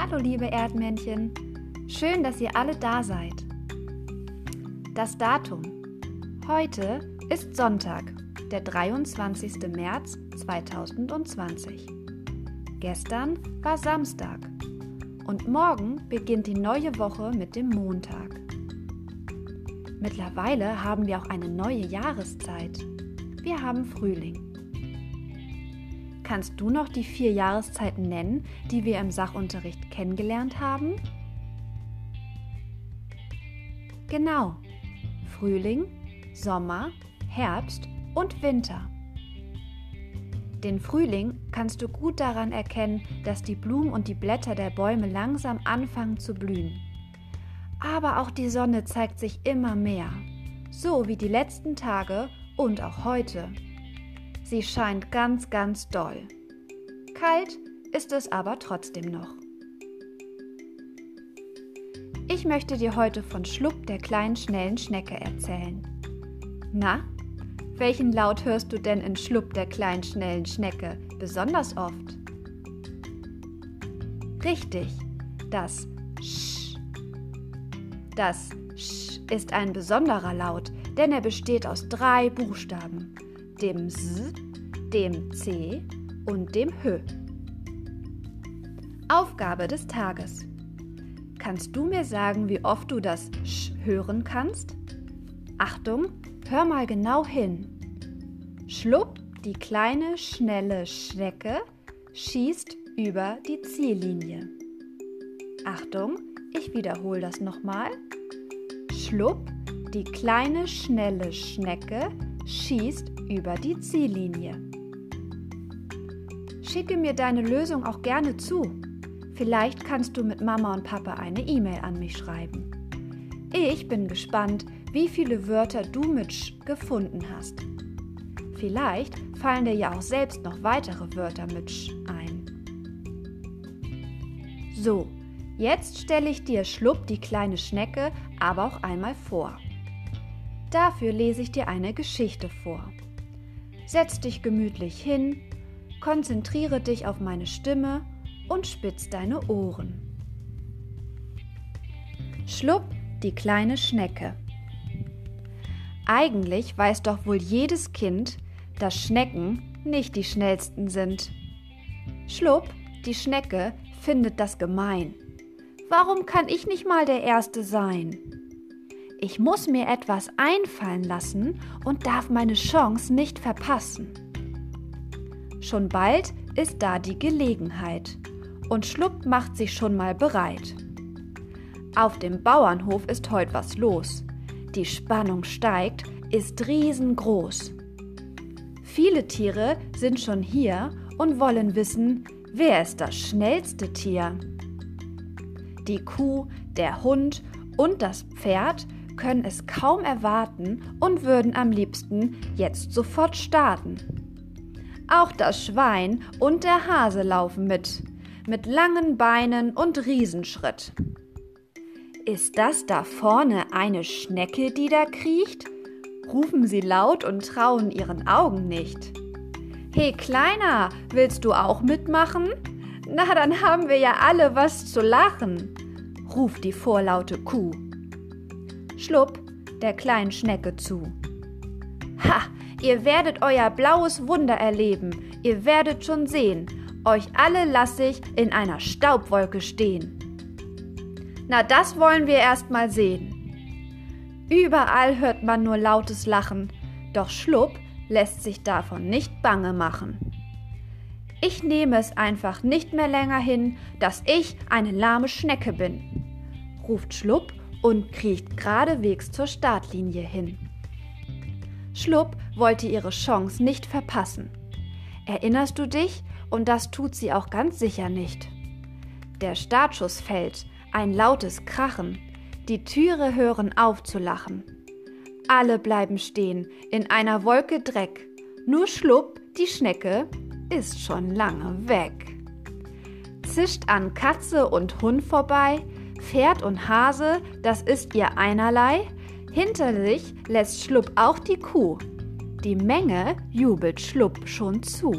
Hallo liebe Erdmännchen, schön, dass ihr alle da seid. Das Datum. Heute ist Sonntag, der 23. März 2020. Gestern war Samstag und morgen beginnt die neue Woche mit dem Montag. Mittlerweile haben wir auch eine neue Jahreszeit. Wir haben Frühling. Kannst du noch die vier Jahreszeiten nennen, die wir im Sachunterricht kennengelernt haben? Genau. Frühling, Sommer, Herbst und Winter. Den Frühling kannst du gut daran erkennen, dass die Blumen und die Blätter der Bäume langsam anfangen zu blühen. Aber auch die Sonne zeigt sich immer mehr, so wie die letzten Tage und auch heute. Sie scheint ganz, ganz doll. Kalt ist es aber trotzdem noch. Ich möchte dir heute von Schlupp der kleinen schnellen Schnecke erzählen. Na, welchen Laut hörst du denn in Schlupp der kleinen schnellen Schnecke besonders oft? Richtig, das Sch. Das Sch ist ein besonderer Laut, denn er besteht aus drei Buchstaben dem S, dem C und dem H. Aufgabe des Tages. Kannst du mir sagen, wie oft du das Sch hören kannst? Achtung, hör mal genau hin. Schlupp, die kleine, schnelle Schnecke schießt über die Ziellinie. Achtung, ich wiederhole das nochmal. Schlupp, die kleine, schnelle Schnecke schießt über die Ziellinie. Schicke mir deine Lösung auch gerne zu. Vielleicht kannst du mit Mama und Papa eine E-Mail an mich schreiben. Ich bin gespannt, wie viele Wörter du mit Sch gefunden hast. Vielleicht fallen dir ja auch selbst noch weitere Wörter mit Sch ein. So, jetzt stelle ich dir Schlupp die kleine Schnecke aber auch einmal vor. Dafür lese ich dir eine Geschichte vor. Setz dich gemütlich hin, konzentriere dich auf meine Stimme und spitz deine Ohren. Schlupp, die kleine Schnecke. Eigentlich weiß doch wohl jedes Kind, dass Schnecken nicht die schnellsten sind. Schlupp, die Schnecke, findet das gemein. Warum kann ich nicht mal der Erste sein? Ich muss mir etwas einfallen lassen und darf meine Chance nicht verpassen. Schon bald ist da die Gelegenheit und Schlupp macht sich schon mal bereit. Auf dem Bauernhof ist heute was los. Die Spannung steigt, ist riesengroß. Viele Tiere sind schon hier und wollen wissen, wer ist das schnellste Tier. Die Kuh, der Hund und das Pferd können es kaum erwarten und würden am liebsten jetzt sofort starten. Auch das Schwein und der Hase laufen mit, mit langen Beinen und Riesenschritt. Ist das da vorne eine Schnecke, die da kriecht? rufen sie laut und trauen ihren Augen nicht. He, Kleiner, willst du auch mitmachen? Na, dann haben wir ja alle was zu lachen, ruft die vorlaute Kuh. Schlupp der kleinen Schnecke zu. Ha, ihr werdet euer blaues Wunder erleben, ihr werdet schon sehen, euch alle lasse ich in einer Staubwolke stehen. Na, das wollen wir erst mal sehen. Überall hört man nur lautes Lachen, doch Schlupp lässt sich davon nicht bange machen. Ich nehme es einfach nicht mehr länger hin, dass ich eine lahme Schnecke bin, ruft Schlupp und kriecht geradewegs zur Startlinie hin. Schlupp wollte ihre Chance nicht verpassen. Erinnerst du dich? Und das tut sie auch ganz sicher nicht. Der Startschuss fällt, ein lautes Krachen, die Türe hören auf zu lachen. Alle bleiben stehen, in einer Wolke Dreck, nur Schlupp, die Schnecke, ist schon lange weg. Zischt an Katze und Hund vorbei, Pferd und Hase, das ist ihr einerlei. Hinter sich lässt Schlupp auch die Kuh. Die Menge jubelt Schlupp schon zu.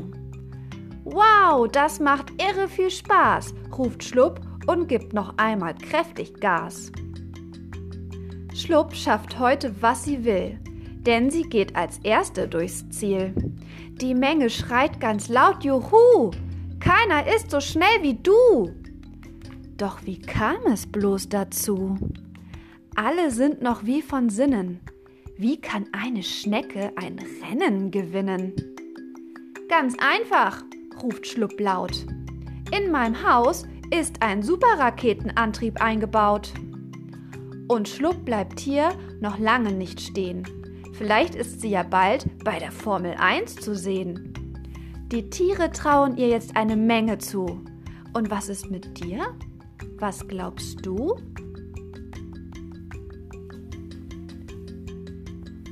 Wow, das macht irre viel Spaß, ruft Schlupp und gibt noch einmal kräftig Gas. Schlupp schafft heute, was sie will, denn sie geht als Erste durchs Ziel. Die Menge schreit ganz laut Juhu! Keiner ist so schnell wie du! Doch wie kam es bloß dazu? Alle sind noch wie von Sinnen. Wie kann eine Schnecke ein Rennen gewinnen? Ganz einfach, ruft Schlupp laut. In meinem Haus ist ein Superraketenantrieb eingebaut. Und Schlupp bleibt hier noch lange nicht stehen. Vielleicht ist sie ja bald bei der Formel 1 zu sehen. Die Tiere trauen ihr jetzt eine Menge zu. Und was ist mit dir? Was glaubst du?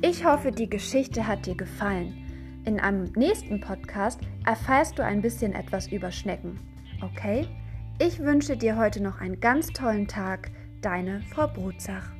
Ich hoffe, die Geschichte hat dir gefallen. In einem nächsten Podcast erfährst du ein bisschen etwas über Schnecken. Okay? Ich wünsche dir heute noch einen ganz tollen Tag. Deine Frau Brutzach.